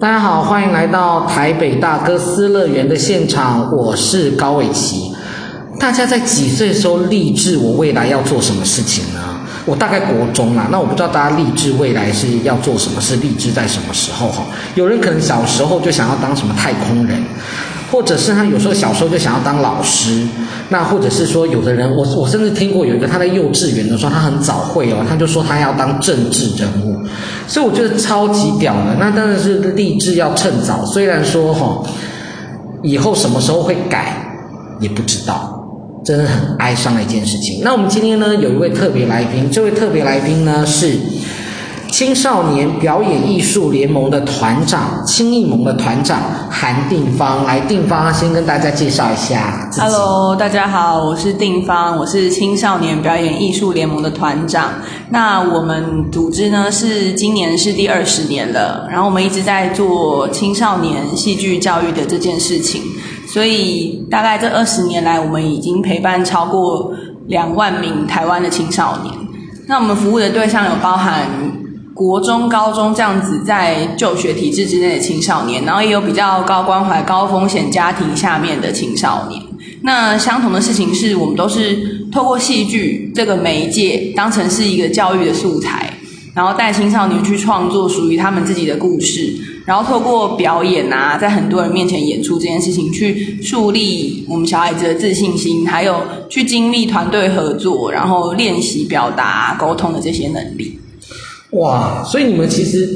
大家好，欢迎来到台北大哥斯乐园的现场，我是高伟奇。大家在几岁的时候立志我未来要做什么事情呢？我大概国中啦，那我不知道大家立志未来是要做什么，是立志在什么时候哈？有人可能小时候就想要当什么太空人，或者是他有时候小时候就想要当老师，那或者是说有的人，我我甚至听过有一个他在幼稚园的时候，他很早会哦，他就说他要当政治人物，所以我觉得超级屌的。那当然是立志要趁早，虽然说哈，以后什么时候会改也不知道。真的很哀伤的一件事情。那我们今天呢，有一位特别来宾，这位特别来宾呢是青少年表演艺术联盟的团长，青艺盟的团长韩定芳。来，定芳先跟大家介绍一下。Hello，大家好，我是定芳，我是青少年表演艺术联盟的团长。那我们组织呢是今年是第二十年了，然后我们一直在做青少年戏剧教育的这件事情。所以，大概这二十年来，我们已经陪伴超过两万名台湾的青少年。那我们服务的对象有包含国中、高中这样子在就学体制之内的青少年，然后也有比较高关怀、高风险家庭下面的青少年。那相同的事情是我们都是透过戏剧这个媒介，当成是一个教育的素材，然后带青少年去创作属于他们自己的故事。然后透过表演啊，在很多人面前演出这件事情，去树立我们小孩子的自信心，还有去经历团队合作，然后练习表达、沟通的这些能力。哇！所以你们其实，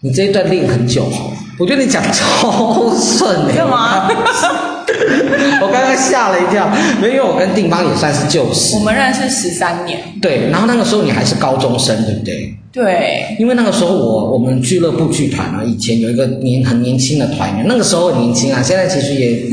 你这一段练很久哦，我觉得你讲超顺的。干嘛？我刚刚吓了一跳，因为我跟定邦也算是旧识。我们认识十三年。对，然后那个时候你还是高中生，对不对？对。因为那个时候我我们俱乐部剧团啊，以前有一个年很年轻的团员，那个时候很年轻啊，现在其实也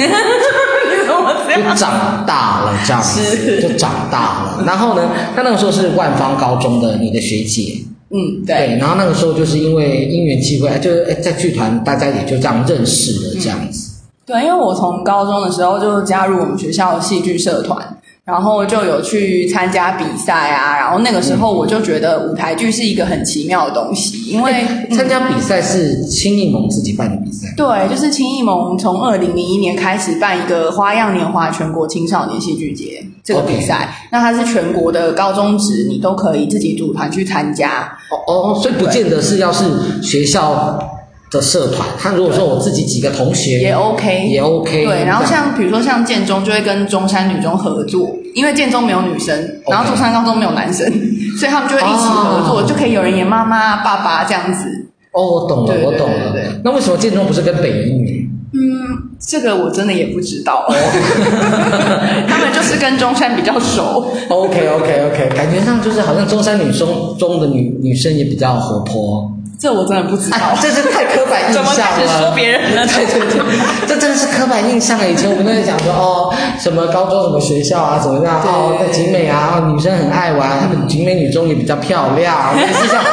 就长大了这样子，就长大了。然后呢，他那个时候是万方高中的你的学姐。嗯，对。对，然后那个时候就是因为因缘机会，就是在剧团大家也就这样认识了这样子。嗯对，因为我从高中的时候就加入我们学校的戏剧社团，然后就有去参加比赛啊，然后那个时候我就觉得舞台剧是一个很奇妙的东西，因为参加比赛是青艺盟自己办的比赛。对，就是青艺盟从二零零一年开始办一个花样年华全国青少年戏剧节这个比赛.那它是全国的高中职，你都可以自己组团去参加。哦哦，所以不见得是要是学校。的社团，他如果说我自己几个同学也 OK，也 OK。对，然后像比如说像建中就会跟中山女中合作，因为建中没有女生.然后中山高中没有男生，所以他们就会一起合作，oh. 就可以有人演妈妈、爸爸这样子。哦，我懂了，我懂了。对，那为什么建中不是跟北一女？嗯，这个我真的也不知道。他们就是跟中山比较熟。OK OK OK，感觉上就是好像中山女中中的女女生也比较活泼。这我真的不知道，这是太刻板印象了。怎么开始说别人 了？对对对，这真的是刻板印象了。以前我们都在讲说，哦，什么高中什么学校啊，怎么样？哦，在景美啊，女生很爱玩，他们景美女中也比较漂亮，类似像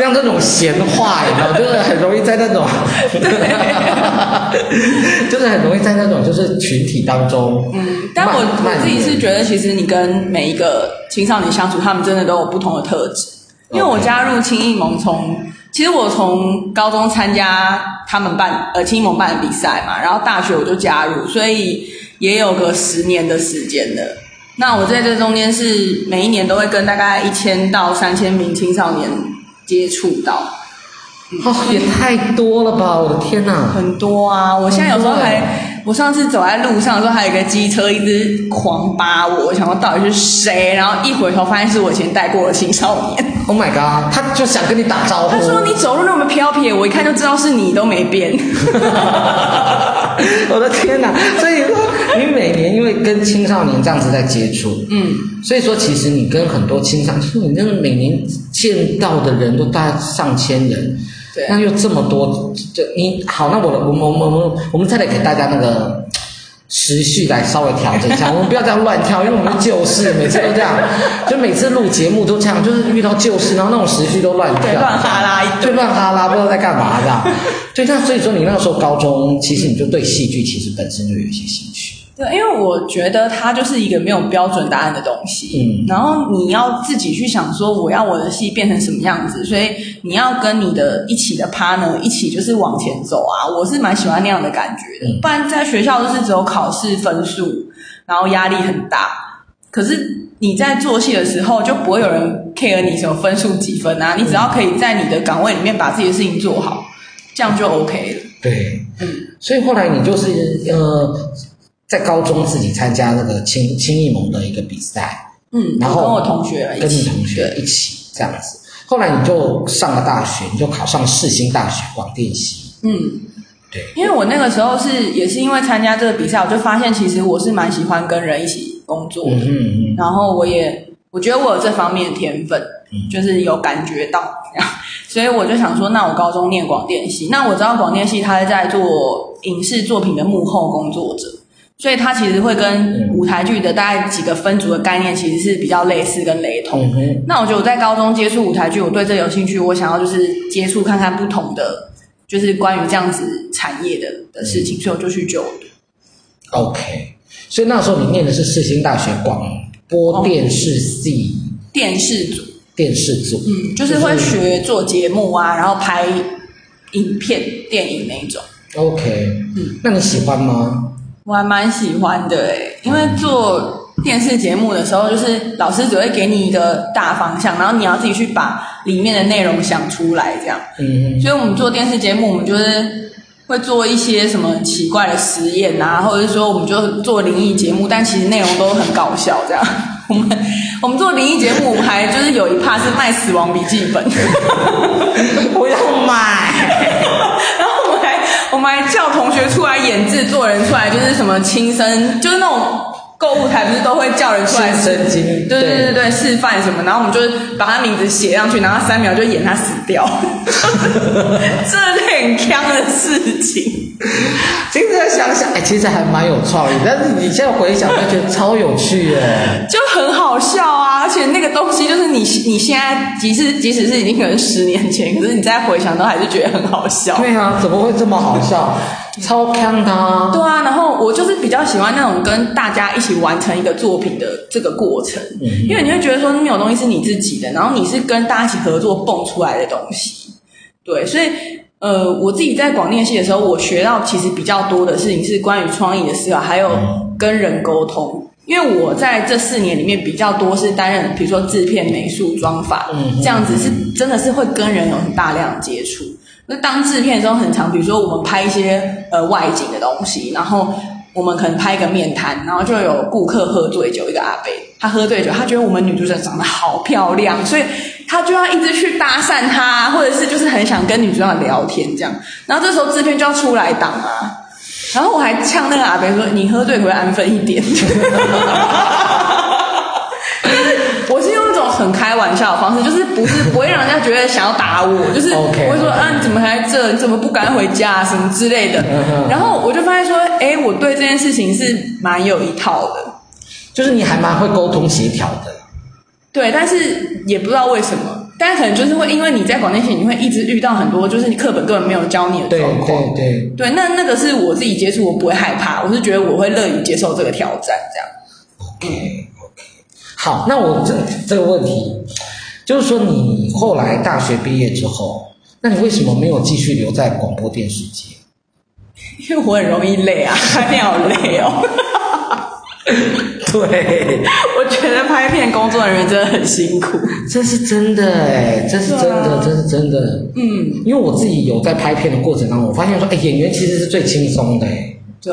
像这种闲话，你知道，就是很容易在那种，就是很容易在那种就是群体当中。嗯，但我我自己是觉得，其实你跟每一个青少年相处，他们真的都有不同的特质。因为我加入青艺盟从。其实我从高中参加他们办呃青艺盟办的比赛嘛，然后大学我就加入，所以也有个十年的时间了。那我在这中间是每一年都会跟大概一千到三千名青少年接触到。哦，也太多了吧！我的天哪，很多啊！我现在有时候还，我上次走在路上的时候，还有一个机车一直狂扒我，我想说到底是谁？然后一回头发现是我以前带过的青少年。Oh my god！他就想跟你打招呼。他说你走路那么飘撇，我一看就知道是你，都没变。我的天哪！所以说，你每年因为跟青少年这样子在接触，嗯，所以说其实你跟很多青少年，你真的每年见到的人都大概上千人。对，那又这么多，就你好，那我我们我们我们我们再来给大家那个时序来稍微调整一下，我们不要这样乱跳，因为我们旧事每次都这样，就每次录节目都这样，就是遇到旧事，然后那种时序都乱跳，乱哈拉，就乱哈拉，不知道在干嘛这样。对，那所以说你那个时候高中，其实你就对戏剧其实本身就有一些兴趣。对，因为我觉得它就是一个没有标准答案的东西，嗯，然后你要自己去想说，我要我的戏变成什么样子，所以你要跟你的一起的 partner 一起就是往前走啊，我是蛮喜欢那样的感觉的，不然在学校都是只有考试分数，然后压力很大，可是你在做戏的时候就不会有人 care 你什么分数几分啊，你只要可以在你的岗位里面把自己的事情做好，这样就 OK 了。对，嗯，所以后来你就是呃。在高中自己参加那个青青艺盟的一个比赛，嗯，然后跟我同学跟你同学一起这样子。后来你就上了大学，你就考上世新大学广电系。嗯，对，因为我那个时候是也是因为参加这个比赛，我就发现其实我是蛮喜欢跟人一起工作的。嗯嗯，嗯。然后我也我觉得我有这方面的天分，嗯，就是有感觉到这样，所以我就想说，那我高中念广电系，那我知道广电系他是在做影视作品的幕后工作者。所以它其实会跟舞台剧的大概几个分组的概念其实是比较类似跟雷同。嗯、那我觉得我在高中接触舞台剧，我对这有兴趣，我想要就是接触看看不同的，就是关于这样子产业的的事情，所以我就去就读。OK，所以那时候你念的是世新大学广播电视系，电视组，电视组，嗯，就是会学做节目啊，然后拍影片、电影那一种。OK，嗯，那你喜欢吗？我还蛮喜欢的诶，因为做电视节目的时候，就是老师只会给你一个大方向，然后你要自己去把里面的内容想出来，这样。嗯。所以我们做电视节目，我们就是会做一些什么奇怪的实验啊，或者是说我们就做灵异节目，但其实内容都很搞笑，这样。我们我们做灵异节目，还就是有一 part 是卖死亡笔记本，不要买。我们还叫同学出来演制作人出来，就是什么亲身，就是那种购物台不是都会叫人出来亲身经历，对对对对，示范什么，然后我们就是把他名字写上去，然后三秒就演他死掉，这是很坑的事情。现在想想，哎，其实还蛮有创意，但是你现在回想，就觉得超有趣耶，就很好笑啊！而且那个东西就是你你现在即使即使是已经可能十年前，可是你再回想都还是觉得很好笑。对啊，怎么会这么好笑？超强的啊！对啊，然后我就是比较喜欢那种跟大家一起完成一个作品的这个过程，嗯、因为你会觉得说那种东西是你自己的，然后你是跟大家一起合作蹦出来的东西。对，所以呃，我自己在广电系的时候，我学到其实比较多的事情是关于创意的思考，还有跟人沟通。因为我在这四年里面比较多是担任，比如说制片、美术、妆发，嗯，这样子是真的是会跟人有很大量接触。那当制片的时候很常，比如说我们拍一些呃外景的东西，然后我们可能拍一个面摊，然后就有顾客喝醉酒，一个阿伯他喝醉酒，他觉得我们女主角长得好漂亮，所以他就要一直去搭讪她，或者是就是很想跟女主角聊天这样。然后这时候制片就要出来挡啊，然后我还呛那个阿伯说：“你喝醉会安分一点。” 很开玩笑的方式，就是不是不会让人家觉得想要打我，就是 我会说啊，你怎么还在这？你怎么不敢回家啊？什么之类的。然后我就发现说，哎，我对这件事情是蛮有一套的，就是你还蛮会沟通协调的。对，但是也不知道为什么，但是可能就是会因为你在广电系，你会一直遇到很多就是你课本根本没有教你的状况。对对对。对，那那个是我自己接触，我不会害怕，我是觉得我会乐于接受这个挑战，这样。OK。好，那我这这个问题，就是说你后来大学毕业之后，那你为什么没有继续留在广播电视界？因为我很容易累啊，拍片好累哦。对，我觉得拍片工作人员真的很辛苦，这是真的哎，这是真的，啊、这是真的。嗯，因为我自己有在拍片的过程当中，我发现说，哎，演员其实是最轻松的哎。对，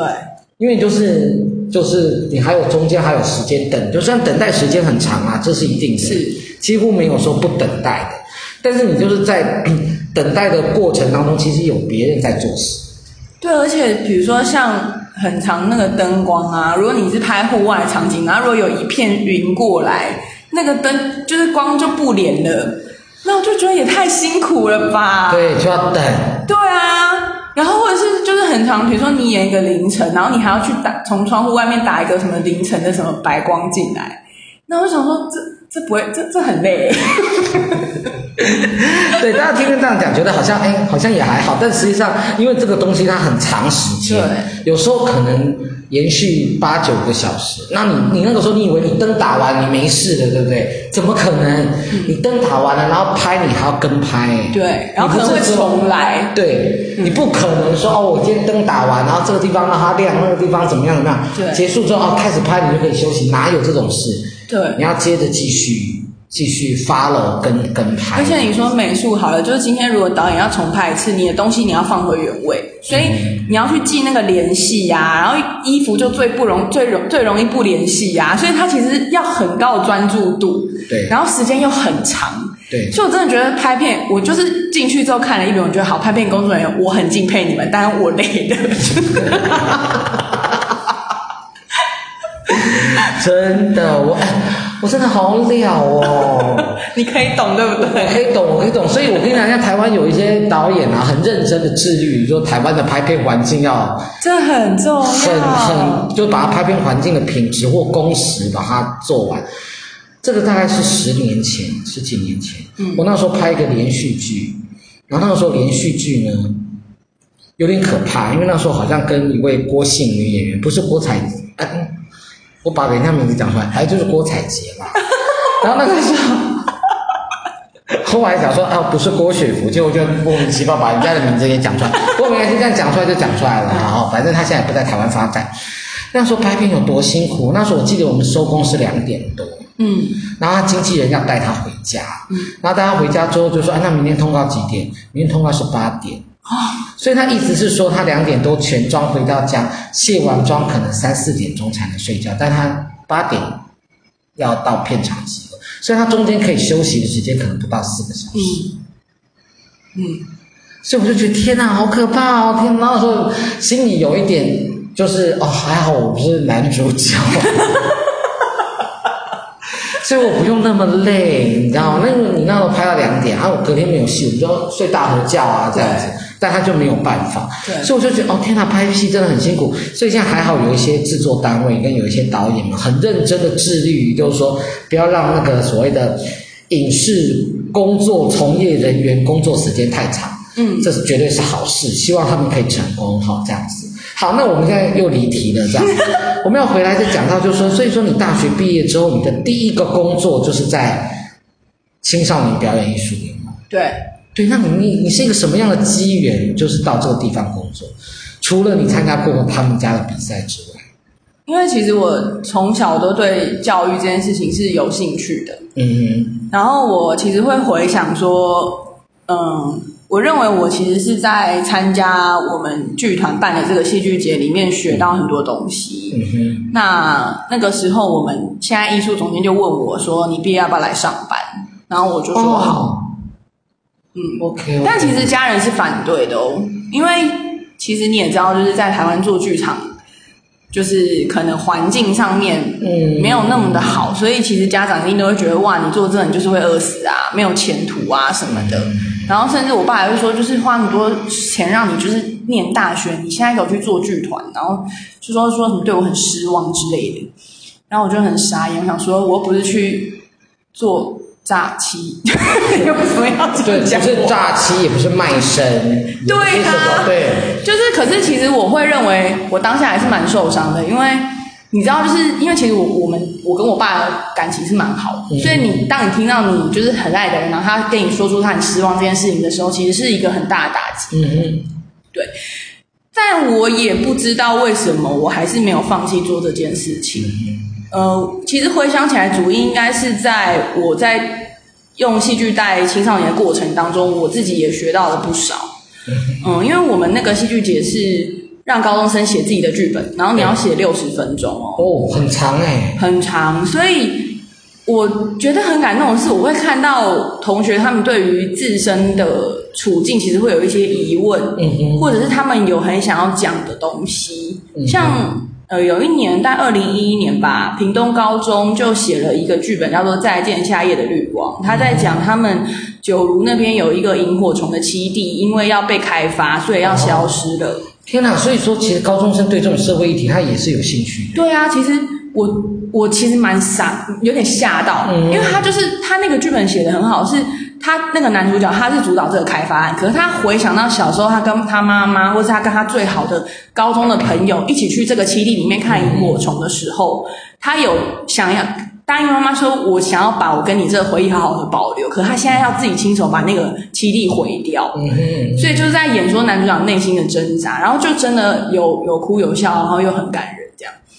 因为就是。就是你还有中间还有时间等，就算等待时间很长啊，这是一定的，是几乎没有说不等待的。但是你就是在 等待的过程当中，其实有别人在做事。对，而且比如说像很长那个灯光啊，如果你是拍户外场景，然后如果有一片云过来，那个灯就是光就不连了，那我就觉得也太辛苦了吧？对，就要等。对啊。然后或者是就是很长，比如说你演一个凌晨，然后你还要去打从窗户外面打一个什么凌晨的什么白光进来，那我想说这这不会，这这很累。对，大家听听这样讲，觉得好像哎，好像也还好。但实际上，因为这个东西它很长时间，有时候可能延续八九个小时。那你你那个时候，你以为你灯打完你没事了，对不对？怎么可能？嗯、你灯打完了，然后拍你还要跟拍，对，然后可能会重来。对，嗯、你不可能说哦，我今天灯打完，然后这个地方让它亮，那个地方怎么样怎么样？对，结束之后哦，开始拍你就可以休息，哪有这种事？对，你要接着继续。继续 follow 跟跟拍，而且你说美术好了，就是今天如果导演要重拍一次，你的东西你要放回原位，所以你要去记那个联系呀，然后衣服就最不容最容最容易不联系呀，所以它其实要很高的专注度，对，然后时间又很长，对，所以我真的觉得拍片，我就是进去之后看了一遍，我觉得好，拍片工作人员我很敬佩你们，当然我累的，真的我。我真的好了哦，你可以懂对不对？我可以懂，我可以懂。所以我跟你讲，像台湾有一些导演啊，很认真的致力于说台湾的拍片环境要，这很重要，很很就把它拍片环境的品质或工时把它做完。这个大概是十年前，十几年前，嗯，我那时候拍一个连续剧，然后那个时候连续剧呢有点可怕，因为那时候好像跟一位郭姓女演员，不是郭采洁。嗯我把人家名字讲出来，还就是郭采洁嘛。然后那个时候，后来讲说啊，不是郭雪芙，结果就莫名其妙把人家的名字给讲出来。不过没关系，这样讲出来就讲出来了啊。反正他现在不在台湾发展。那时候拍片有多辛苦？那时候我记得我们收工是两点多，嗯，然后他经纪人要带他回家，嗯，然后带他回家之后就说，哎，那明天通告几点？明天通告是八点。啊，所以他意思是说，他两点多全妆回到家，卸完妆可能三四点钟才能睡觉，但他八点要到片场集合，所以他中间可以休息的时间可能不到四个小时。嗯，嗯，所以我就觉得天哪，好可怕哦！天哪，那时候心里有一点就是哦，还好我不是男主角。所以我不用那么累，你知道吗？那个你那时候拍到两点，然后我隔天没有戏，我就睡大头觉啊，这样子。但他就没有办法，对，所以我就觉得哦，天哪，拍戏真的很辛苦。所以现在还好有一些制作单位跟有一些导演们很认真的致力于，就是说不要让那个所谓的影视工作从业人员工作时间太长。嗯，这是绝对是好事，希望他们可以成功哈，这样子。好，那我们现在又离题了，这样子，我们要回来再讲到，就是说，所以说你大学毕业之后，你的第一个工作就是在青少年表演艺术联盟。对，对，那你你你是一个什么样的机缘，就是到这个地方工作？除了你参加过他们家的比赛之外，因为其实我从小都对教育这件事情是有兴趣的，嗯哼，然后我其实会回想说，嗯。我认为我其实是在参加我们剧团办的这个戏剧节里面学到很多东西。嗯哼。那那个时候，我们现在艺术总监就问我说：“你毕业要不要来上班？”然后我就说：“好。哦”嗯，OK。但其实家人是反对的哦，因为其实你也知道，就是在台湾做剧场，就是可能环境上面嗯没有那么的好，所以其实家长一定都会觉得哇，你做这你就是会饿死啊，没有前途啊什么的。然后甚至我爸还会说，就是花很多钱让你就是念大学，你现在给我去做剧团，然后就说说什么对我很失望之类的。然后我就很傻眼，我想说我又不是去做诈欺，又为什么要这样讲？对，不是诈欺，也不是卖身。对啊，对，就是可是其实我会认为我当下还是蛮受伤的，因为。你知道，就是因为其实我我们我跟我爸的感情是蛮好的，嗯、所以你当你听到你就是很爱的人，然后他跟你说出他很失望这件事情的时候，其实是一个很大的打击。嗯嗯，对。但我也不知道为什么，我还是没有放弃做这件事情。嗯、呃，其实回想起来，主因应该是在我在用戏剧带青少年的过程当中，我自己也学到了不少。嗯，因为我们那个戏剧节是。让高中生写自己的剧本，然后你要写六十分钟哦，哦，很长哎，很长。所以我觉得很感动的是，我会看到同学他们对于自身的处境其实会有一些疑问，嗯嗯，或者是他们有很想要讲的东西。嗯、像呃，有一年在二零一一年吧，屏东高中就写了一个剧本，叫做《再见夏夜的绿光》，他在讲他们九如那边有一个萤火虫的栖地，因为要被开发，所以要消失了。哦天呐，所以说其实高中生对这种社会议题他也是有兴趣的。对啊，其实我我其实蛮傻，有点吓到，嗯、因为他就是他那个剧本写的很好，是他那个男主角他是主导这个开发案，可是他回想到小时候他跟他妈妈，或是他跟他最好的高中的朋友一起去这个基地里面看萤火虫的时候，嗯、他有想要答应妈妈说，我想要把我跟你这个回忆好好的保留，可是他现在要自己亲手把那个基地毁掉，所以就是在演说男主角内心的挣扎，然后就真的有有哭有笑，然后又很感人。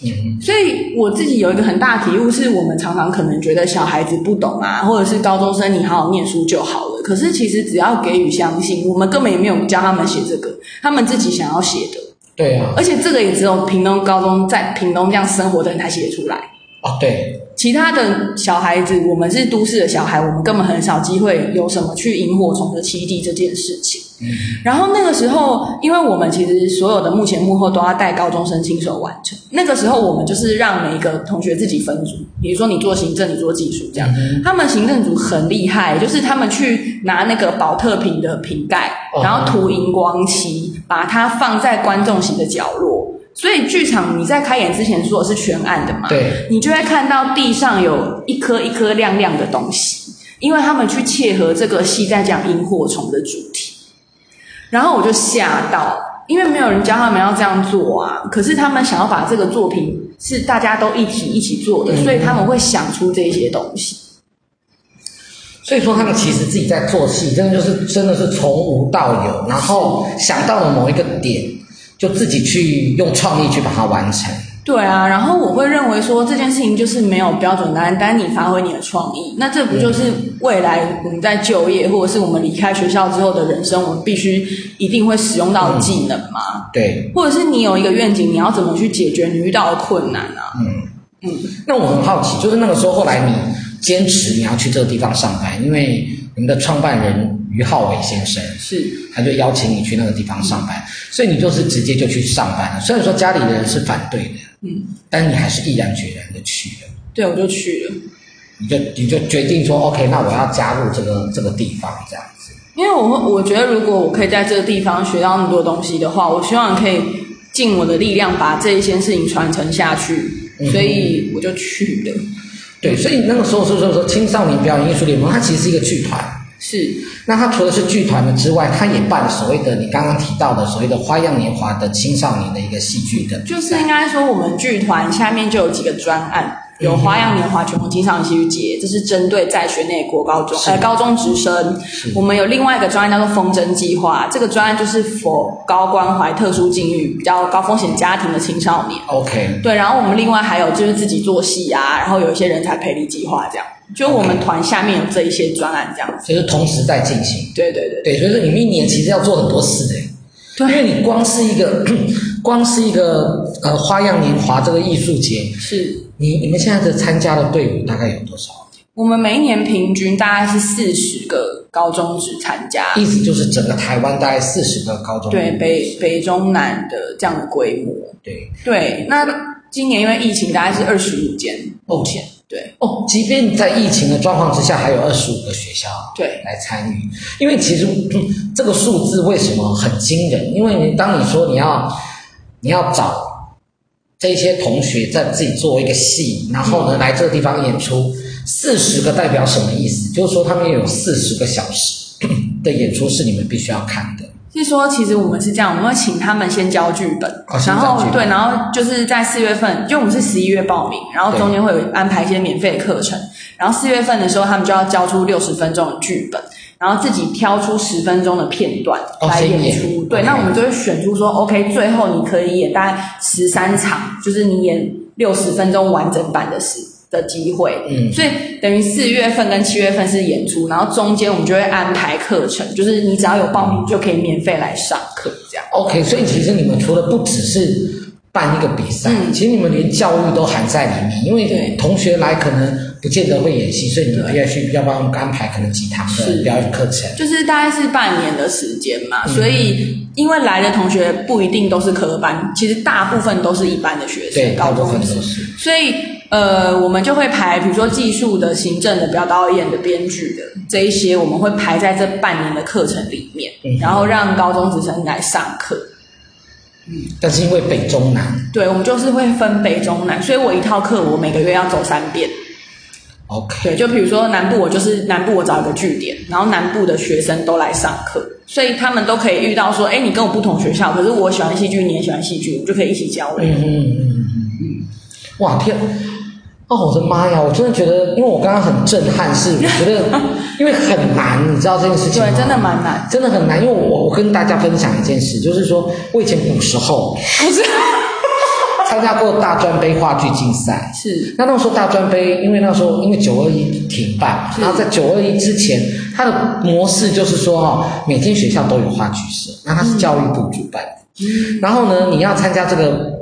嗯，所以我自己有一个很大的体悟，是我们常常可能觉得小孩子不懂啊，或者是高中生，你好好念书就好了。可是其实只要给予相信，我们根本也没有教他们写这个，他们自己想要写的。对啊，而且这个也只有屏东高中在屏东这样生活的人才写出来。哦，对。其他的小孩子，我们是都市的小孩，我们根本很少机会有什么去萤火虫的栖地这件事情。嗯，然后那个时候，因为我们其实所有的幕前幕后都要带高中生亲手完成。那个时候，我们就是让每一个同学自己分组，比如说你做行政，你做技术，这样。嗯，他们行政组很厉害，就是他们去拿那个保特瓶的瓶盖，然后涂荧光漆，把它放在观众席的角落。所以剧场你在开演之前说的是全暗的嘛？对，你就会看到地上有一颗一颗亮亮的东西，因为他们去切合这个戏在讲萤火虫的主题。然后我就吓到，因为没有人教他们要这样做啊。可是他们想要把这个作品是大家都一起一起做的，嗯、所以他们会想出这些东西。所以说他们其实自己在做戏，真的就是真的是从无到有，然后想到了某一个点。就自己去用创意去把它完成。对啊，然后我会认为说这件事情就是没有标准答案，但你发挥你的创意，那这不就是未来我们在就业或者是我们离开学校之后的人生，我们必须一定会使用到的技能吗？嗯，对。或者是你有一个愿景，你要怎么去解决你遇到的困难啊？嗯嗯。那我很好奇，就是那个时候后来你坚持你要去这个地方上班，因为你们的创办人。于浩伟先生是，他就邀请你去那个地方上班，嗯、所以你就是直接就去上班了。虽然说家里的人是反对的，嗯，但你还是毅然决然的去了。对，我就去了。你就你就决定说，OK，那我要加入这个这个地方这样子。因为我我觉得，如果我可以在这个地方学到那么多东西的话，我希望可以尽我的力量把这一些事情传承下去，所以我就去了。嗯、对，所以那个时候是说说青少年表演艺术联盟，它其实是一个剧团。是，那他除了是剧团的之外，他也办所谓的你刚刚提到的所谓的花样年华的青少年的一个戏剧的，就是应该说我们剧团下面就有几个专案。有花样年华全国青少年戏剧节，这是针对在学内国高中呃高中职生。我们有另外一个专案叫做风筝计划，这个专案就是 for 高关怀特殊境遇比较高风险家庭的青少年。OK。对，然后我们另外还有就是自己做戏啊，然后有一些人才培力计划这样。就我们团下面有这一些专案这样子。就是同时在进行。对对对。对，所以说你们一年其实要做很多事的。对。因为你光是一个 光是一个呃花样年华这个艺术节是。你你们现在的参加的队伍大概有多少？我们每一年平均大概是四十个高中职参加，意思就是整个台湾大概四十个高中。对，北北中南的这样的规模。对对，那今年因为疫情，大概是二十五间。目前对哦，即便在疫情的状况之下，还有二十五个学校对来参与。因为其实这个数字为什么很惊人？因为你当你说你要你要找。这些同学在自己做一个戏，然后呢，来这个地方演出，四十个代表什么意思？就是说他们有四十个小时 的演出是你们必须要看的。是说，其实我们是这样，我们会请他们先交剧本，哦、然后对，然后就是在四月份，因为我们是十一月报名，然后中间会有安排一些免费的课程，然后四月份的时候，他们就要交出六十分钟的剧本。然后自己挑出十分钟的片段来演出，对，那我们就会选出说，OK，最后你可以演大概十三场，就是你演六十分钟完整版的时的机会。嗯，所以等于四月份跟七月份是演出，然后中间我们就会安排课程，就是你只要有报名就可以免费来上课这样。OK，所以其实你们除了不只是办一个比赛，嗯，其实你们连教育都含在里面，因为同学来可能。不见得会演戏，所以你们要去要帮他们安排可能几堂的表演课程，就是大概是半年的时间嘛。嗯、所以因为来的同学不一定都是科班，其实大部分都是一般的学生，对，大部分都是。所以呃，我们就会排，比如说技术的、行政的、表导演的、编剧的这一些，我们会排在这半年的课程里面，嗯、然后让高中职生来上课。嗯，但是因为北中南，对，我们就是会分北中南，所以我一套课我每个月要走三遍。OK，对，就比如说南部，我就是南部我找一个据点，然后南部的学生都来上课，所以他们都可以遇到说，哎，你跟我不同学校，可是我喜欢戏剧，你也喜欢戏剧，我们就可以一起交流。嗯嗯嗯嗯嗯，哇天！哦，我的妈呀！我真的觉得，因为我刚刚很震撼，是我觉得，因为很难，你知道这件事情吗？对，真的蛮难，真的很难。因为我我跟大家分享一件事，就是说我以前古时候不是参加过大专杯话剧竞赛，是。那那时候大专杯，因为那时候因为九二一停办，然后在九二一之前，它的模式就是说哈，每间学校都有话剧社，那它是教育部主办的，嗯，然后呢，你要参加这个。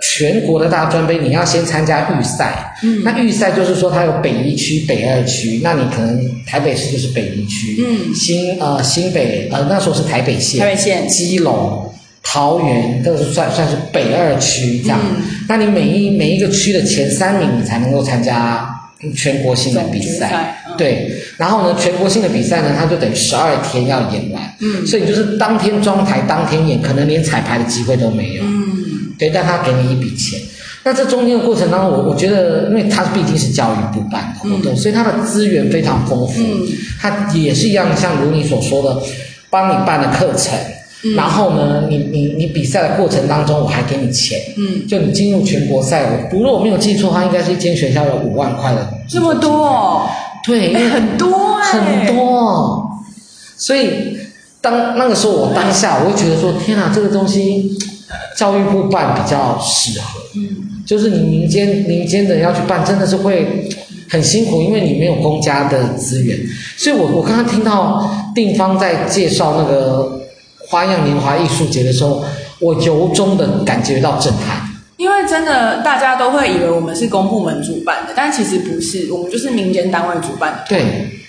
全国的大专杯，你要先参加预赛。嗯，那预赛就是说，它有北一区、北二区。那你可能台北市就是北一区。嗯，新呃新北呃那时候是台北县。台北县。基隆、桃园都是算算是北二区这样。嗯，那你每一每一个区的前三名，你才能够参加全国性的比赛。嗯，对，然后呢，全国性的比赛呢，它就等于十二天要演完。嗯，所以就是当天装台，当天演，可能连彩排的机会都没有。嗯。对，但他给你一笔钱。那这中间的过程当中，我我觉得，因为他毕竟是教育部办的活动，嗯、所以他的资源非常丰富。嗯，他也是一样，像如你所说的，帮你办的课程。嗯、然后呢，你你你比赛的过程当中，我还给你钱。嗯，就你进入全国赛，我如果我没有记错的话，应该是一间学校有五万块的。这么多、哦？对，因为很多、欸，很多。所以当那个时候，我当下我会觉得说：天哪，这个东西。教育部办比较适合，嗯，就是你民间民间的要去办，真的是会很辛苦，因为你没有公家的资源。所以我我刚刚听到定方在介绍那个花样年华艺术节的时候，我由衷的感觉到震撼。因为真的大家都会以为我们是公部门主办的，但其实不是，我们就是民间单位主办的。对。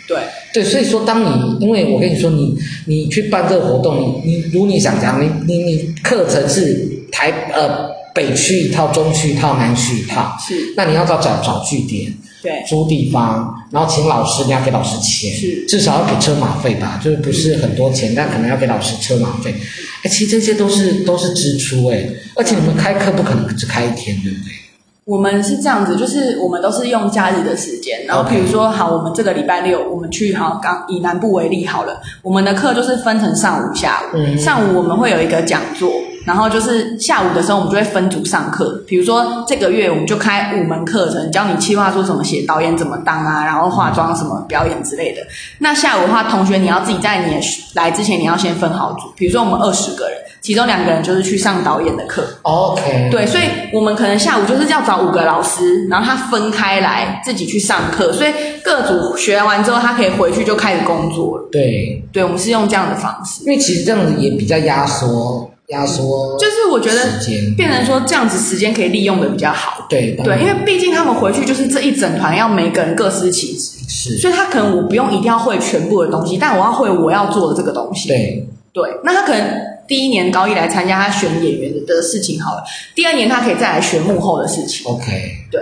对对，所以说，当你因为我跟你说，你你去办这个活动，你你如你想讲，你你你课程是台呃北区一套，中区一套，南区一套，是，那你要找找找据点，对，租地方，然后请老师，你要给老师钱，是，至少要给车马费吧，就是不是很多钱，但可能要给老师车马费，哎，其实这些都是都是支出哎，而且你们开课不可能只开一天，对不对？我们是这样子，就是我们都是用假日的时间，然后比如说，好，我们这个礼拜六我们去，好，刚以南部为例好了，我们的课就是分成上午、下午。嗯。上午我们会有一个讲座，然后就是下午的时候我们就会分组上课。比如说这个月我们就开五门课程，教你企划书怎么写，导演怎么当啊，然后化妆什么表演之类的。那下午的话，同学你要自己在你来之前你要先分好组，比如说我们二十个人。其中两个人就是去上导演的课，OK，对，所以我们可能下午就是要找五个老师，然后他分开来自己去上课，所以各组学完之后，他可以回去就开始工作了。对，对，我们是用这样的方式，因为其实这样子也比较压缩，压缩，就是我觉得变成说这样子时间可以利用的比较好。对，对，因为毕竟他们回去就是这一整团要每个人各司其职，是，所以他可能我不用一定要会全部的东西，但我要会我要做的这个东西。对，对，那他可能。第一年高一来参加他选演员的事情好了，第二年他可以再来学幕后的事情。OK，对，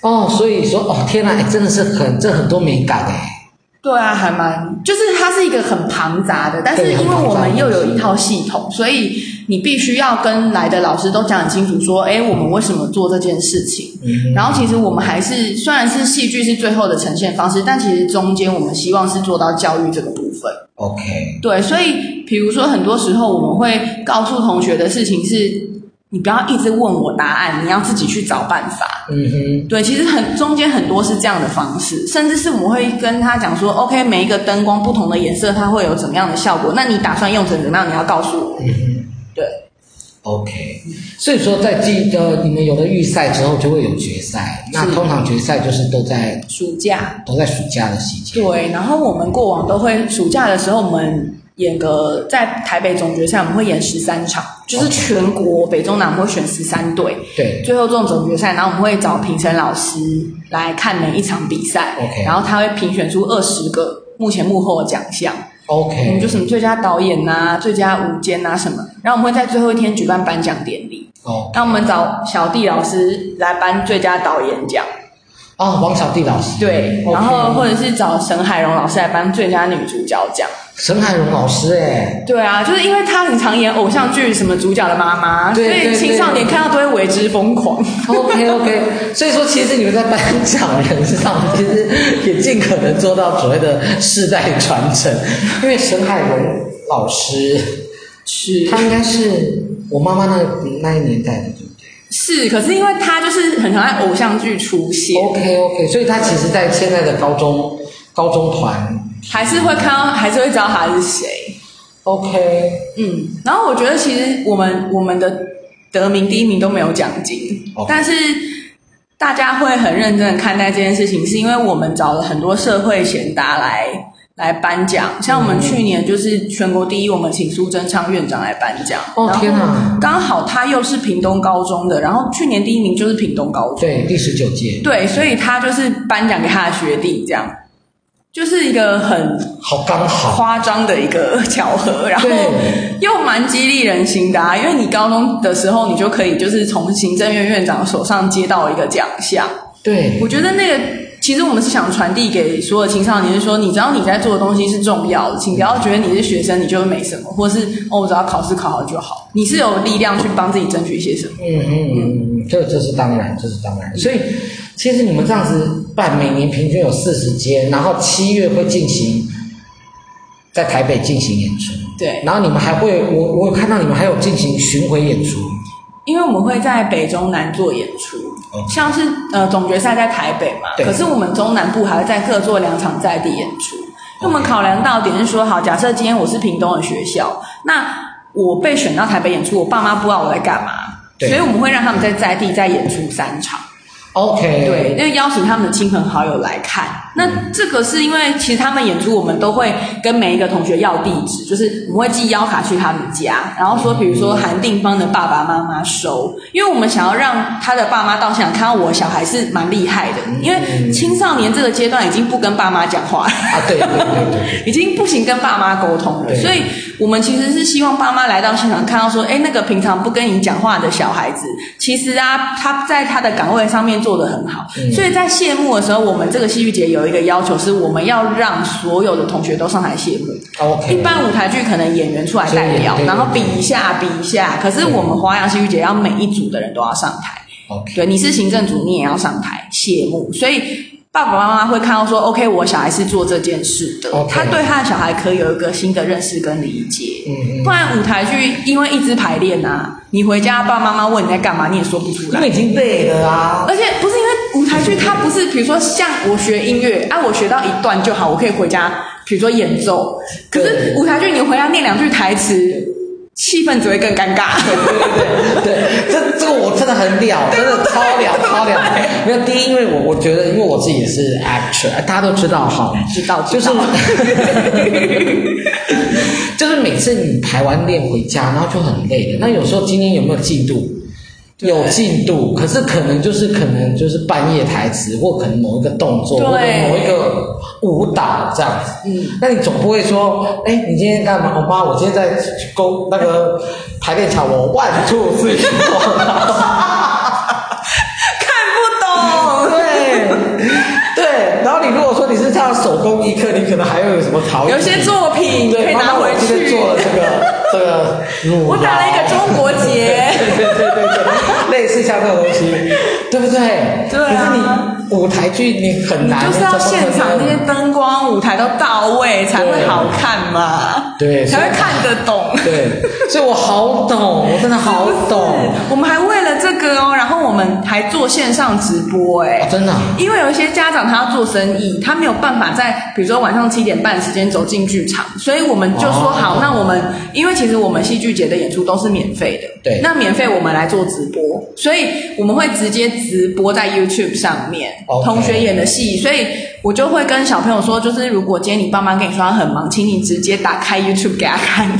哦，所以说哦，天哪，欸，真的是很这很多美感哎。对啊，还蛮就是它是一个很庞杂的，但是因为我们又有一套系统，所以你必须要跟来的老师都讲清楚，说，哎，我们为什么做这件事情。嗯。然后其实我们还是虽然是戏剧是最后的呈现方式，但其实中间我们希望是做到教育这个部分。OK。对，所以比如说很多时候我们会告诉同学的事情是。你不要一直问我答案，你要自己去找办法。嗯哼，对，其实很中间很多是这样的方式，甚至是我们会跟他讲说，OK，每一个灯光不同的颜色，它会有怎么样的效果？那你打算用成怎么样？你要告诉我。嗯哼，对，OK。所以说，在记得你们有了预赛之后，就会有决赛。那通常决赛就是都在暑假，都在暑假的期间。对，然后我们过往都会暑假的时候，我们。演个在台北总决赛，我们会演十三场，就是全国北中南会选十三队。对，最后这种总决赛，然后我们会找评审老师来看每一场比赛。OK，然后他会评选出二十个目前幕后的奖项。OK，我们就什么最佳导演呐、啊、最佳舞监呐什么，然后我们会在最后一天举办颁奖典礼。哦，那我们找小弟老师来颁最佳导演奖。哦，王小弟老师。对，然后或者是找沈海荣老师来颁最佳女主角奖。沈海荣老师哎，对啊，就是因为他很常演偶像剧，什么主角的妈妈，所以青少年看到都会为之疯狂。OK OK，所以说其实你们在颁奖人上，其实也尽可能做到所谓的世代传承。因为沈海荣老师是，他应该是我妈妈那那一年代的，对不对？是，可是因为他就是很常在偶像剧出现。OK OK，所以他其实，在现在的高中高中团。还是会看到，还是会知道他是谁。OK，嗯，然后我觉得其实我们我们的得名第一名都没有奖金，okay. 但是大家会很认真的看待这件事情，是因为我们找了很多社会贤达来来颁奖。像我们去年就是全国第一，我们请苏贞昌院长来颁奖。哦天哪！刚好他又是屏东高中的，然后去年第一名就是屏东高中，对，第十九届。对，所以他就是颁奖给他的学弟这样。就是一个很好刚好夸张的一个巧合，然后又蛮激励人心的啊！因为你高中的时候，你就可以就是从行政院院长手上接到一个奖项。对，我觉得那个其实我们是想传递给所有青少年，是说你知道你在做的东西是重要的，请不要觉得你是学生你就没什么，或是哦，我只要考试考好就好。你是有力量去帮自己争取一些什么？嗯嗯嗯嗯，这这是当然，这是当然。所以。其实你们这样子办，每年平均有四十间，然后七月会进行在台北进行演出。对，然后你们还会，我我有看到你们还有进行巡回演出。因为我们会在北中南做演出，像是呃总决赛在台北嘛，可是我们中南部还会再各做两场在地演出。那我们考量到点是说，好，假设今天我是屏东的学校，那我被选到台北演出，我爸妈不知道我在干嘛，所以我们会让他们在在地再演出三场。OK，对，因为邀请他们的亲朋好友来看。那这个是因为其实他们演出，我们都会跟每一个同学要地址，就是我们会寄邀卡去他们家，然后说，比如说韩定芳的爸爸妈妈收，因为我们想要让他的爸妈到现场看到我小孩是蛮厉害的，因为青少年这个阶段已经不跟爸妈讲话了啊，对对对对，已经不行跟爸妈沟通了，所以我们其实是希望爸妈来到现场看到说，哎，那个平常不跟你讲话的小孩子，其实啊他在他的岗位上面做得很好，所以在谢幕的时候，我们这个戏剧节有。一个要求是，我们要让所有的同学都上台谢幕。一般舞台剧可能演员出来代表，然后比一下比一下。可是我们华阳戏剧节要每一组的人都要上台。对，你是行政组，你也要上台谢幕。所以爸爸妈妈会看到说，OK，我小孩是做这件事的，okay. 他对他的小孩可以有一个新的认识跟理解。嗯，不然舞台剧因为一直排练啊，你回家爸爸妈妈问你在干嘛，你也说不出来。因为已经背了啊，而且不是因为。舞台剧它不是，比如说像我学音乐，啊，我学到一段就好，我可以回家，比如说演奏。可是舞台剧你回家念两句台词，气氛只会更尴尬。对对对，对，这这个我真的很屌，真的超屌超屌。没有第一，因为我我觉得，因为我自己也是 actor，大家都知道哈，知道知道。就是 就是每次你排完练回家，然后就很累的。那有时候今天有没有进度？有进度，可是可能就是可能就是半夜台词，或可能某一个动作，或者某一个舞蹈这样子。嗯，那你总不会说，哎，你今天干嘛？我妈，我今天在勾那个排练场，我 one two three。看不懂。对对，然后你如果说你是唱手工艺课，你可能还会有什么陶艺？有些作品可以拿回去。今天做了这个。这个，我打了一个中国结，对对对对对，类似像这种东西，对不对？对啊。可是你舞台剧你很难，就是要现场那些灯光、舞台都到位才会好看嘛，对，才会看得懂。对，所以我好懂，我真的好懂。我们还为了这个哦，然后我们还做线上直播，哎，真的。因为有一些家长他要做生意，他没有办法在比如说晚上七点半的时间走进剧场，所以我们就说好，那我们因为。其实我们戏剧节的演出都是免费的，对。那免费我们来做直播，所以我们会直接直播在 YouTube 上面。同学演的戏，所以我就会跟小朋友说，就是如果今天你爸妈跟你说他很忙，请你直接打开 YouTube 给他看。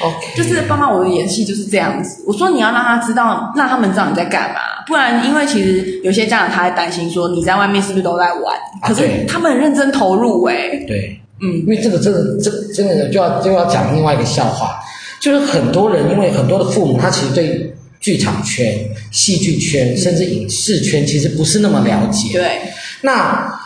OK，就是爸妈，我的演戏就是这样子。我说你要让他知道，让他们知道你在干嘛，不然因为其实有些家长他还担心说你在外面是不是都在玩，可是他们很认真投入哎、欸。对，嗯，因为这个真的这真的就要就要讲另外一个笑话。就是很多人，因为很多的父母，他其实对剧场圈、戏剧圈，甚至影视圈，其实不是那么了解。对。那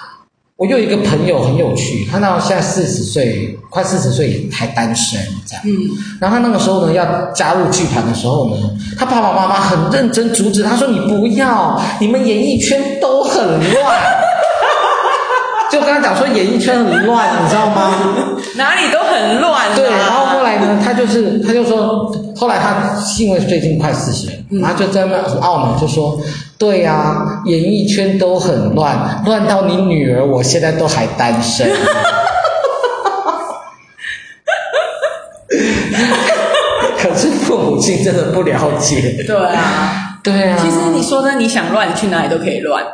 我有一个朋友很有趣，他到现在四十岁，快四十岁还单身这样。嗯。然后他那个时候呢，要加入剧团的时候呢，他爸爸妈妈很认真阻止他说：“你不要，你们演艺圈都很乱。”就刚刚讲说演艺圈很乱，你知道吗？哪里都很乱啊。对，然后后来呢，他就是他就说，后来他因为最近快四十了，然后就在那很懊恼，就说：“对呀、啊，演艺圈都很乱，乱到你女儿我现在都还单身。”可是父母亲真的不了解。对啊，对啊。其实你说的，你想乱，你去哪里都可以乱。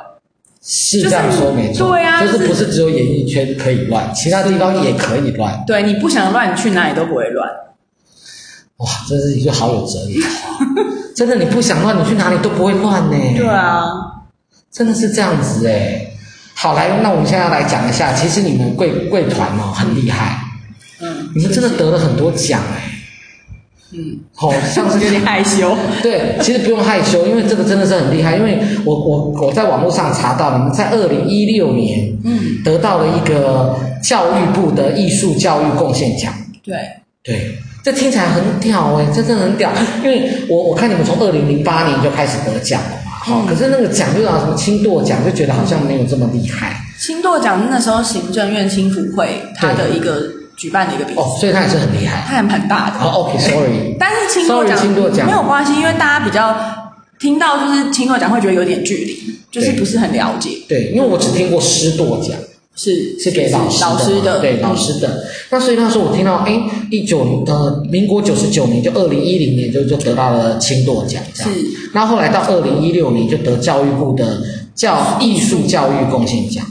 是这样说没错，就是、对啊，就是不是只有演艺圈可以乱，其他地方也可以乱。对，你不想乱，你去哪里都不会乱。哇，这是一句好有哲理的话。真的，你不想乱，你去哪里都不会乱呢。对啊，真的是这样子哎。好，来，那我们现在要来讲一下，其实你们贵贵团哦很厉害，嗯，你们真的得了很多奖哎。嗯，好、哦，像是 有点害羞。对，其实不用害羞，因为这个真的是很厉害。因为我我我在网络上查到，你们在二零一六年，嗯，得到了一个教育部的艺术教育贡献奖。对对，这听起来很屌哎，这真的很屌。因为我我看你们从二零零八年就开始得奖了嘛，好、嗯，可是那个奖就拿什么青舵奖，就觉得好像没有这么厉害。青舵奖那时候行政院青辅会他的一个。举办的一个比赛，哦，所以他也是很厉害，他还蛮大的。哦，OK，Sorry，但是青舵奖没有关系，因为大家比较听到就是青舵奖会觉得有点距离，就是不是很了解。对，因为我只听过师舵奖，是是给老师的，老师的，对老师的。那所以那时候我听到，哎，一九呃，民国九十九年就二零一零年就就得到了青舵奖，这样。是。那后后来到二零一六年就得教育部的教艺术教育贡献奖。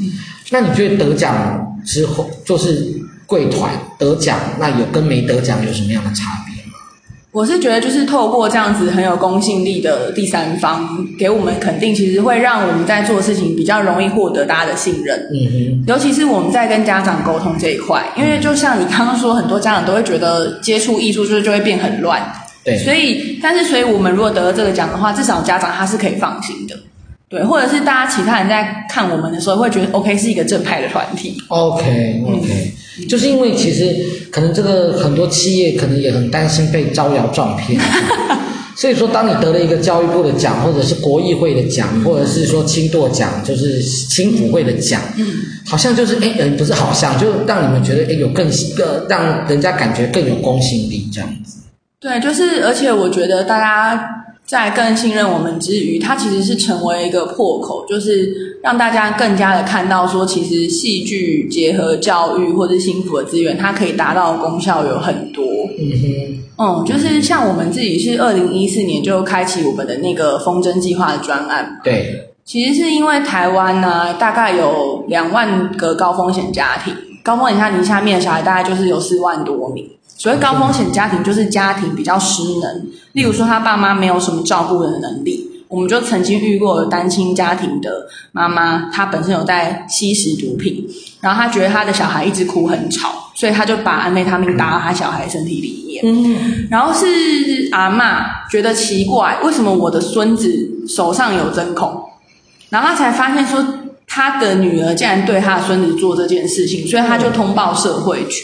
那你觉得得奖之后就是？贵团得奖，那有跟没得奖有什么样的差别吗？我是觉得，就是透过这样子很有公信力的第三方给我们肯定，其实会让我们在做事情比较容易获得大家的信任。嗯哼，尤其是我们在跟家长沟通这一块，因为就像你刚刚说，很多家长都会觉得接触艺术就是就会变很乱。对，所以，但是，所以我们如果得了这个奖的话，至少家长他是可以放心的。对，或者是大家其他人在看我们的时候，会觉得 OK 是一个正派的团体。OK OK，嗯，就是因为其实可能这个很多企业可能也很担心被招摇撞骗，所以说当你得了一个教育部的奖，或者是国议会的奖，或者是说青舵奖，就是青辅会的奖，嗯，好像就是哎，呃，不是好像，就让你们觉得哎有更更让人家感觉更有公信力这样子。对，就是而且我觉得大家。在更信任我们之余，它其实是成为一个破口，就是让大家更加的看到说，其实戏剧结合教育或者幸福的资源，它可以达到的功效有很多。嗯哼，嗯，就是像我们自己是二零一四年就开启我们的那个风筝计划的专案。对，其实是因为台湾呢，大概有两万个高风险家庭，高风险家庭下面的小孩大概就是有四万多名。所谓高风险家庭，就是家庭比较失能，例如说他爸妈没有什么照顾的能力。我们就曾经遇过单亲家庭的妈妈，她本身有在吸食毒品，然后她觉得她的小孩一直哭很吵，所以她就把安慰他命打到她小孩身体里面。嗯，然后是阿嬷觉得奇怪，为什么我的孙子手上有针孔？然后她才发现说，她的女儿竟然对她的孙子做这件事情，所以她就通报社会局。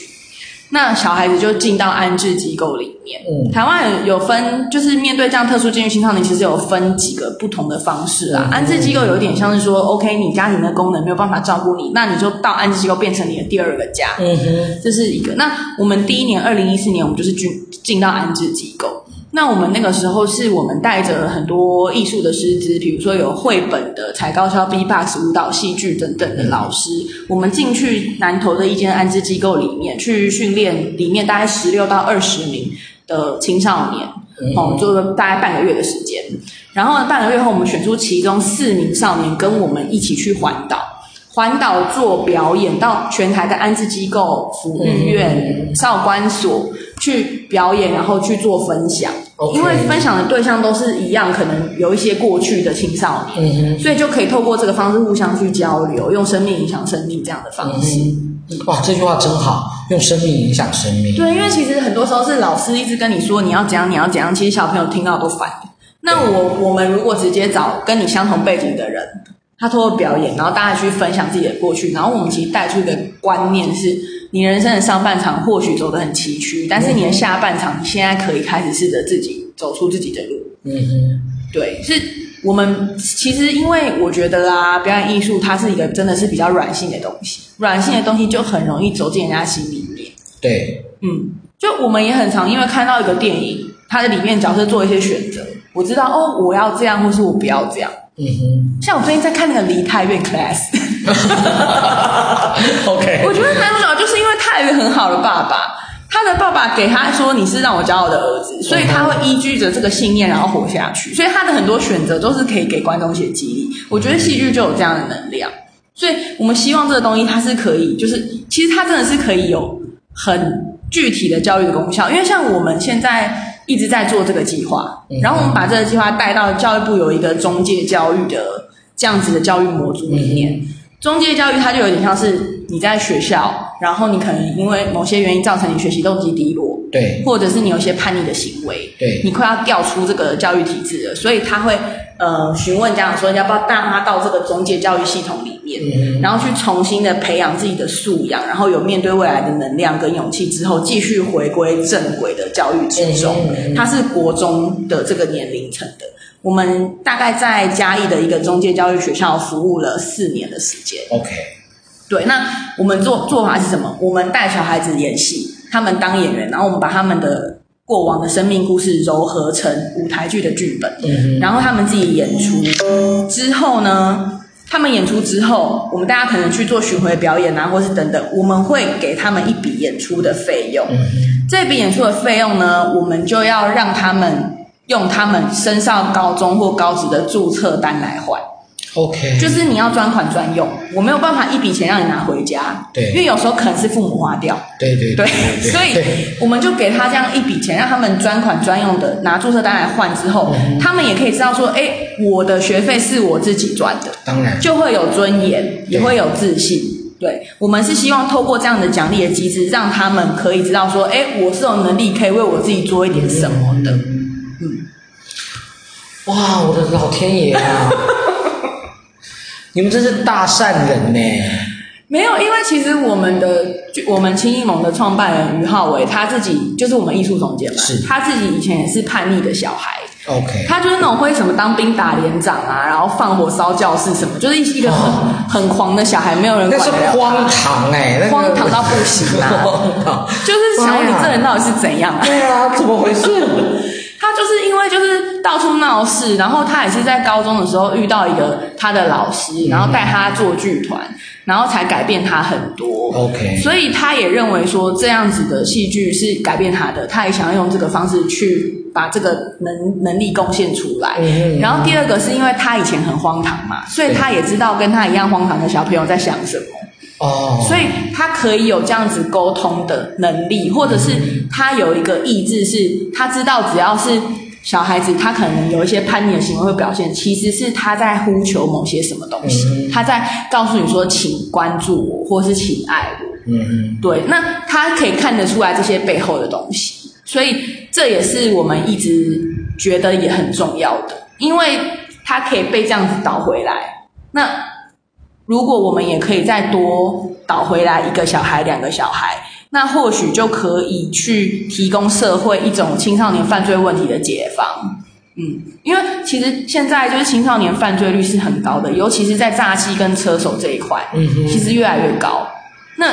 那小孩子就进到安置机构里面。嗯，台湾有分，就是面对这样特殊境遇青少年，其实有分几个不同的方式啊。嗯、安置机构有点像是说、嗯、，OK，你家庭的功能没有办法照顾你，那你就到安置机构变成你的第二个家。嗯哼，这是一个。那我们第一年，二零一四年，我们就是进进到安置机构。那我们那个时候是我们带着很多艺术的师资，比如说有绘本的、踩高跷、B-box、舞蹈、戏剧等等的老师，我们进去南投的一间安置机构里面去训练，里面大概十六到二十名的青少年，哦，做了大概半个月的时间。然后半个月后，我们选出其中四名少年跟我们一起去环岛，环岛做表演，到全台的安置机构、福利院、少管所去表演，然后去做分享。Okay. 因为分享的对象都是一样，可能有一些过去的青少年，所以就可以透过这个方式互相去交流，用生命影响生命这样的方式。嗯、哇，这句话真好，用生命影响生命。对，因为其实很多时候是老师一直跟你说你要怎样，你要怎样，其实小朋友听到都烦。那我我们如果直接找跟你相同背景的人，他透过表演，然后大家去分享自己的过去，然后我们其实带出一个观念是：你人生的上半场或许走得很崎岖，但是你的下半场，你现在可以开始试着自己走出自己的路。嗯哼，对，是我们其实因为我觉得啊，表演艺术它是一个真的是比较软性的东西，软性的东西就很容易走进人家心里面。对，嗯，就我们也很常因为看到一个电影，它的里面角色做一些选择，我知道哦，我要这样，或是我不要这样。嗯哼，像我最近在看那个《梨泰院 Class》，OK，我觉得男主角就是因为他有一个很好的爸爸，他的爸爸给他说，你是让我骄傲的儿子，所以他会依据着这个信念然后活下去，所以他的很多选择都是可以给观众一些激励。我觉得戏剧就有这样的能量，所以我们希望这个东西它是可以，就是其实它真的是可以有很具体的教育的功效，因为像我们现在。一直在做这个计划，然后我们把这个计划带到教育部有一个中介教育的这样子的教育模组里面。中介教育它就有点像是你在学校，然后你可能因为某些原因造成你学习动机低落，对，或者是你有一些叛逆的行为，对，你快要掉出这个教育体制了，所以他会呃询问家长说，要不要带他到这个中介教育系统里。嗯、然后去重新的培养自己的素养，然后有面对未来的能量跟勇气之后，继续回归正轨的教育之中。他是国中的这个年龄层的，我们大概在嘉义的一个中介教育学校服务了四年的时间。OK，对，那我们做做法是什么？我们带小孩子演戏，他们当演员，然后我们把他们的过往的生命故事糅合成舞台剧的剧本，嗯、然后他们自己演出之后呢？他们演出之后，我们大家可能去做巡回表演啊，或是等等，我们会给他们一笔演出的费用。嗯、这笔演出的费用呢，我们就要让他们用他们升上高中或高职的注册单来换。OK，就是你要专款专用，我没有办法一笔钱让你拿回家。对，因为有时候可能是父母花掉。对对对，对，所以我们就给他这样一笔钱，让他们专款专用的拿注册单来换之后，嗯，他们也可以知道说，哎，我的学费是我自己赚的，当然就会有尊严，也会有自信。对，我们是希望透过这样的奖励的机制，让他们可以知道说，哎，我是有能力可以为我自己做一点什么的。嗯，嗯哇，我的老天爷啊！你们真是大善人呢！没有，因为其实我们的我们青艺盟的创办人于浩伟，他自己就是我们艺术总监嘛，是他自己以前也是叛逆的小孩。OK，他就是那种会什么当兵打连长啊，然后放火烧教室什么，就是一个很、哦、很狂的小孩，没有人管得了。那是荒唐哎、欸，荒唐到不行啊！就是想问你这人到底是怎样啊？对啊，怎么回事？他就是因为就是到处闹事，然后他也是在高中的时候遇到一个他的老师，然后带他做剧团，然后才改变他很多。OK，所以他也认为说这样子的戏剧是改变他的，他也想要用这个方式去把这个能能力贡献出来。然后第二个是因为他以前很荒唐嘛，所以他也知道跟他一样荒唐的小朋友在想什么。哦、oh.，所以他可以有这样子沟通的能力，或者是他有一个意志，是他知道只要是小孩子，他可能有一些叛逆的行为会表现，其实是他在呼求某些什么东西，mm -hmm. 他在告诉你说，请关注我，或是请爱我。嗯嗯，对，那他可以看得出来这些背后的东西，所以这也是我们一直觉得也很重要的，因为他可以被这样子导回来，那。如果我们也可以再多导回来一个小孩、两个小孩，那或许就可以去提供社会一种青少年犯罪问题的解放。嗯，因为其实现在就是青少年犯罪率是很高的，尤其是在诈欺跟车手这一块，嗯，其实越来越高。那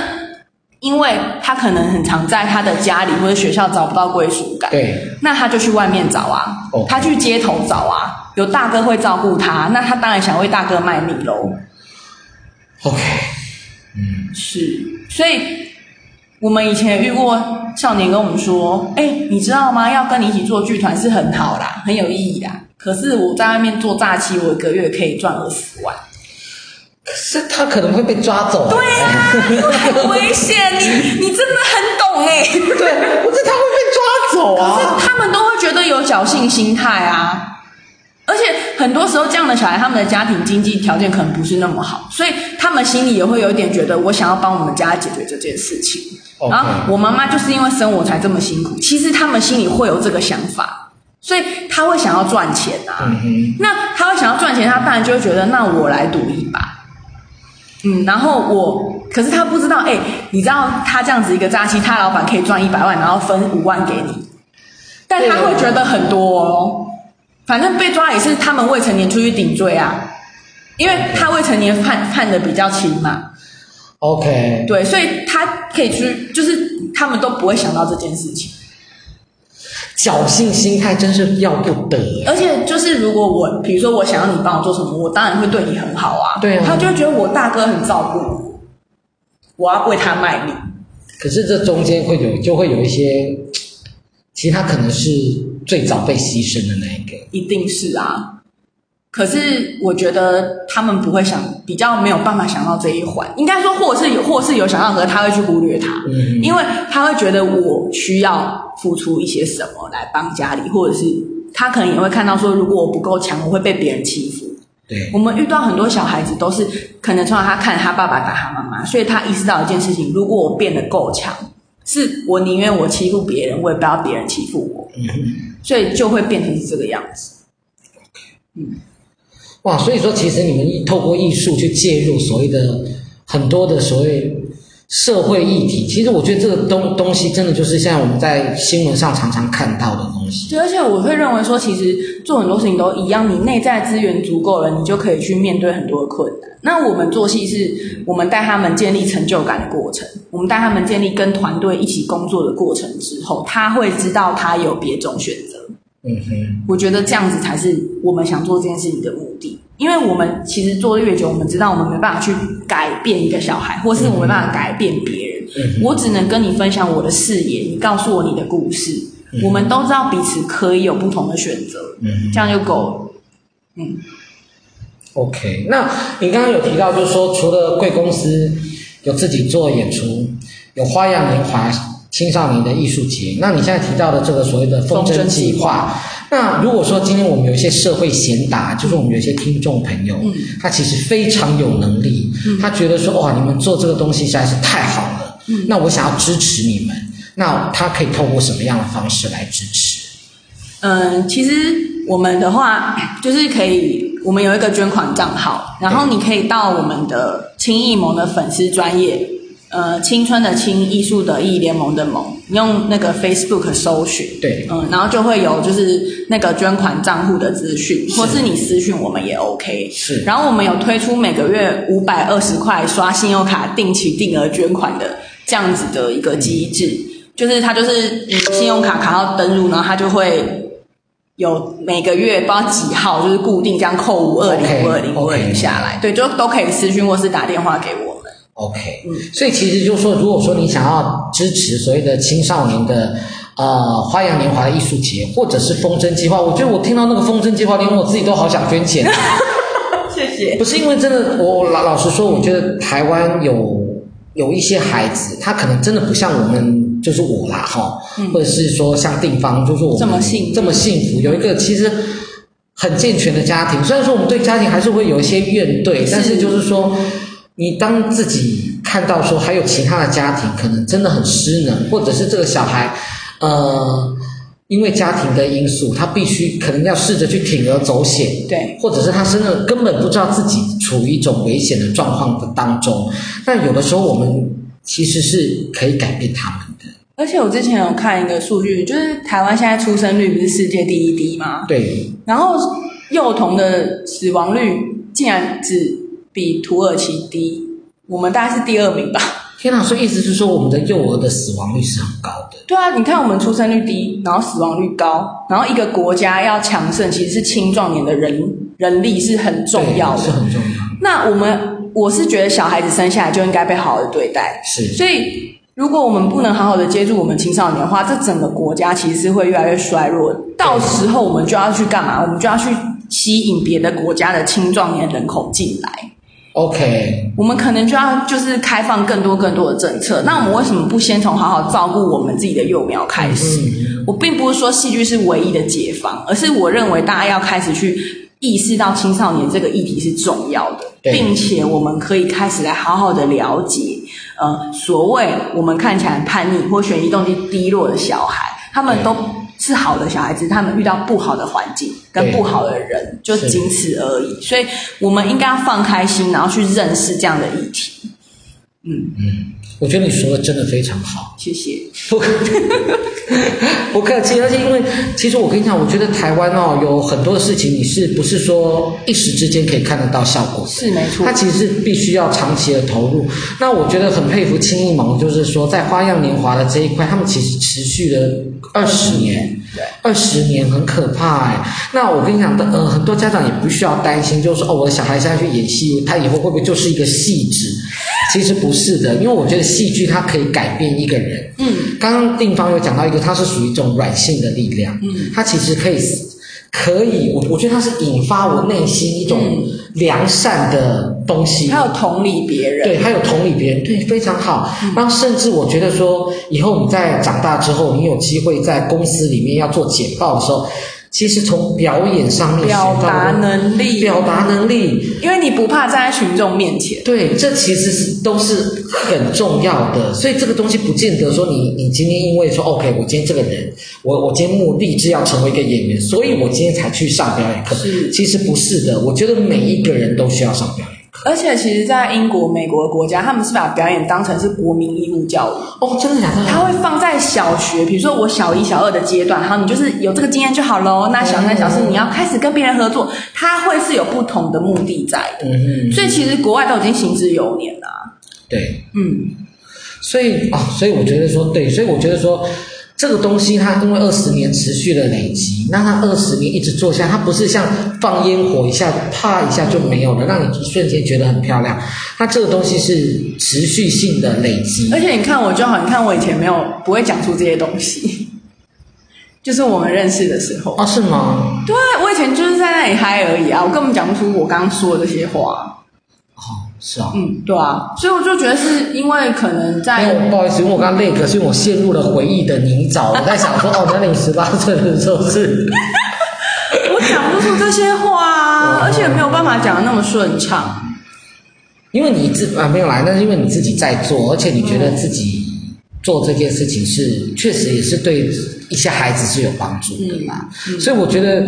因为他可能很常在他的家里或者学校找不到归属感，对，那他就去外面找啊.他去街头找啊，有大哥会照顾他，那他当然想为大哥卖命喽。OK，嗯，是，所以我们以前遇过少年跟我们说：“哎，你知道吗？要跟你一起做剧团是很好啦，很有意义啦。可是我在外面做诈欺，我一个月可以赚二十万。可是他可能会被抓走。对啊，因为很危险。你你真的很懂哎。对，不是他会被抓走啊。可是他们都会觉得有侥幸心态啊。”而且很多时候，这样的小孩，他们的家庭经济条件可能不是那么好，所以他们心里也会有一点觉得，我想要帮我们家解决这件事情。然后我妈妈就是因为生我才这么辛苦，其实他们心里会有这个想法。所以他会想要赚钱啊。嗯。那他会想要赚钱，他当然就会觉得，那我来赌一把。嗯，然后我，可是他不知道，哎，你知道他这样子一个诈欺，他老板可以赚一百万，然后分五万给你，但他会觉得很多哦。反正被抓也是他们未成年出去顶罪啊，因为他未成年判判的比较轻嘛。OK。对，所以他可以去，就是他们都不会想到这件事情。侥幸心态真是要不得，而且就是如果我，比如说我想要你帮我做什么，我当然会对你很好啊。对啊，他就会觉得我大哥很照顾我，我要为他卖力。可是这中间会有，就会有一些，其实他可能是最早被牺牲的那一个。一定是啊。可是我觉得他们不会想，比较没有办法想到这一环。应该说，或是有，或是有想到，可是他会去忽略他，嗯，因为他会觉得我需要付出一些什么来帮家里，或者是他可能也会看到说，如果我不够强，我会被别人欺负。对，我们遇到很多小孩子都是可能从小他看他爸爸打他妈妈，所以他意识到一件事情：如果我变得够强，是我宁愿我欺负别人，我也不要别人欺负我。嗯，所以就会变成是这个样子。嗯。哇，所以说其实你们透过艺术去介入所谓的很多的所谓社会议题，其实我觉得这个东东西真的就是现在我们在新闻上常常看到的东西。对，而且我会认为说，其实做很多事情都一样，你内在资源足够了，你就可以去面对很多的困难。那我们做戏是我们带他们建立成就感的过程，我们带他们建立跟团队一起工作的过程之后，他会知道他有别种选择。嗯哼，我觉得这样子才是我们想做这件事情的目的，因为我们其实做的越久，我们知道我们没办法去改变一个小孩，或是我们没办法改变别人。嗯，我只能跟你分享我的视野，你告诉我你的故事，嗯，我们都知道彼此可以有不同的选择。嗯，这样就够了。嗯，OK，那你刚刚有提到，就是说除了贵公司有自己做演出，有花样年华。青少年的艺术节，那你现在提到的这个所谓的风筝计划，那如果说今天我们有一些社会贤达，就是我们有一些听众朋友，嗯，他其实非常有能力，嗯，他觉得说哇，你们做这个东西实在是太好了，嗯，那我想要支持你们，那他可以透过什么样的方式来支持？嗯，其实我们的话 就是可以，我们有一个捐款账号，然后你可以到我们的青艺盟的粉丝专页。呃，青春的青，艺术的艺，联盟的盟，用那个 Facebook 搜寻，对，嗯，然后就会有就是那个捐款账户的资讯，或是你私讯我们也 OK。是，然后我们有推出每个月五百二十块刷信用卡定期定额捐款的这样子的一个机制，嗯、就是它就是你信用卡卡号登录，然后它就会有每个月不知道几号，就是固定这样扣五二零五二零五二零下来，对，就都可以私讯或是打电话给我。OK，嗯，所以其实就是说，如果说你想要支持所谓的青少年的呃花样年华的艺术节，或者是风筝计划，我觉得我听到那个风筝计划，连我自己都好想捐钱。谢谢。不是因为真的，我老老实说，我觉得台湾有有一些孩子，他可能真的不像我们，就是我啦哈，嗯，或者是说像定方，就是我们这么幸这么幸福，有一个其实很健全的家庭。虽然说我们对家庭还是会有一些怨怼，但是就是说。你当自己看到说还有其他的家庭可能真的很失能，或者是这个小孩，呃，因为家庭的因素，他必须可能要试着去铤而走险，对，或者是他真的根本不知道自己处于一种危险的状况的当中。但有的时候我们其实是可以改变他们的。而且我之前有看一个数据，就是台湾现在出生率不是世界第一低吗？对。然后幼童的死亡率竟然只。比土耳其低，我们大概是第二名吧。天哪，所以意思是说，我们的幼儿的死亡率是很高的。对啊，你看我们出生率低，然后死亡率高，然后一个国家要强盛，其实是青壮年的人人力是很重要的，是很重要。那我们我是觉得小孩子生下来就应该被好好的对待，是。所以如果我们不能好好的接住我们青少年的话，这整个国家其实是会越来越衰弱。到时候我们就要去干嘛？我们就要去吸引别的国家的青壮年人口进来。OK，我们可能就要就是开放更多更多的政策。那我们为什么不先从好好照顾我们自己的幼苗开始？嗯，我并不是说戏剧是唯一的解放，而是我认为大家要开始去意识到青少年这个议题是重要的，并且我们可以开始来好好的了解，呃，所谓我们看起来叛逆或学习动机低落的小孩，他们都。是是好的小孩子，他们遇到不好的环境跟不好的人，就仅此而已。所以我们应该要放开心，然后去认识这样的议题。嗯嗯，我觉得你说的真的非常好，谢谢。不客气，不客气。而且因为其实我跟你讲，我觉得台湾哦有很多的事情，你是不是说一时之间可以看得到效果？是没错，它其实是必须要长期的投入。那我觉得很佩服青艺盟，就是说在花样年华的这一块，他们其实持续了二十年，对，二十年很可怕哎。那我跟你讲的，呃，很多家长也不需要担心，就是说哦，我的小孩现在去演戏，他以后会不会就是一个戏子？其实不是的，因为我觉得戏剧它可以改变一个人。嗯，刚刚定方有讲到一个，它是属于一种软性的力量。嗯，它其实可以，可以，我我觉得它是引发我内心一种良善的东西。还有同理别人，对，还有同理别人，对，非常好。然后甚至我觉得说，以后你在长大之后，你有机会在公司里面要做简报的时候。其实从表演上面，表达能力，表达能力，因为你不怕站在群众面前。对，这其实是都是很重要的。所以这个东西不见得说你你今天因为说 OK，我今天这个人，我我今天目立志要成为一个演员，所以我今天才去上表演课。是，其实不是的。我觉得每一个人都需要上表演。而且，其实，在英国、美国的国家，他们是把表演当成是国民义务教育。哦，真的假的？他会放在小学，比如说我小一、小二的阶段，然后你就是有这个经验就好喽。那小三、小四，你要开始跟别人合作，他会是有不同的目的在的。嗯嗯。所以，其实国外都已经行之有年了。对，嗯。所以啊、哦，所以我觉得说，对，所以我觉得说。这个东西它因为二十年持续的累积，那它二十年一直做下，它不是像放烟火一下，啪一下就没有了，让你一瞬间觉得很漂亮。它这个东西是持续性的累积。而且你看我就好，你看我以前没有不会讲出这些东西，就是我们认识的时候。啊，是吗？对，我以前就是在那里嗨而已啊，我根本讲不出我刚刚说的这些话。是啊，嗯，对啊，所以我就觉得是因为可能在，因为不好意思，因为我刚刚那个，是我陷入了回忆的泥沼。我在想说，哦，那你十八岁的时候是，我讲不出这些话啊，而且没有办法讲的那么顺畅。因为你自啊没有来，那是因为你自己在做，而且你觉得自己做这件事情是、嗯、确实也是对一些孩子是有帮助的嘛、嗯嗯，所以我觉得。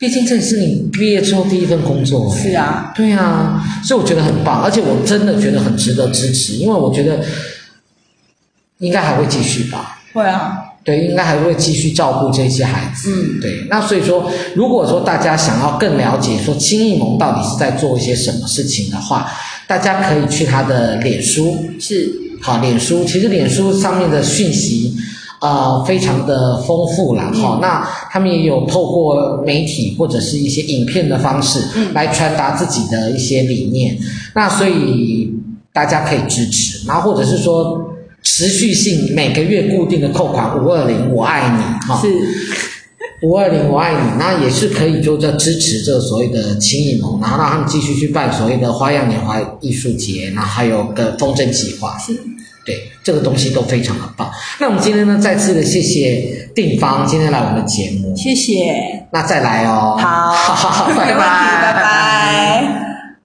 毕竟这是你毕业之后第一份工作，是啊，对啊，所以我觉得很棒，而且我真的觉得很值得支持，因为我觉得应该还会继续吧。会啊，对，应该还会继续照顾这些孩子。嗯，对。那所以说，如果说大家想要更了解说青艺盟到底是在做一些什么事情的话，大家可以去他的脸书，是，好，脸书，其实脸书上面的讯息。呃，非常的丰富啦，哈、嗯。那他们也有透过媒体或者是一些影片的方式，来传达自己的一些理念。嗯、那所以大家可以支持，然后或者是说持续性每个月固定的扣款五二零，我爱你，哈。是。五二零，我爱你，那也是可以就在支持这所谓的青艺盟，然后让他们继续去办所谓的花样年华艺术节，然后还有个风筝计划。是。对，这个东西都非常的棒。那我们今天呢，再次的谢谢定方今天来我们的节目，谢谢。那再来哦，好，好，拜拜，拜拜。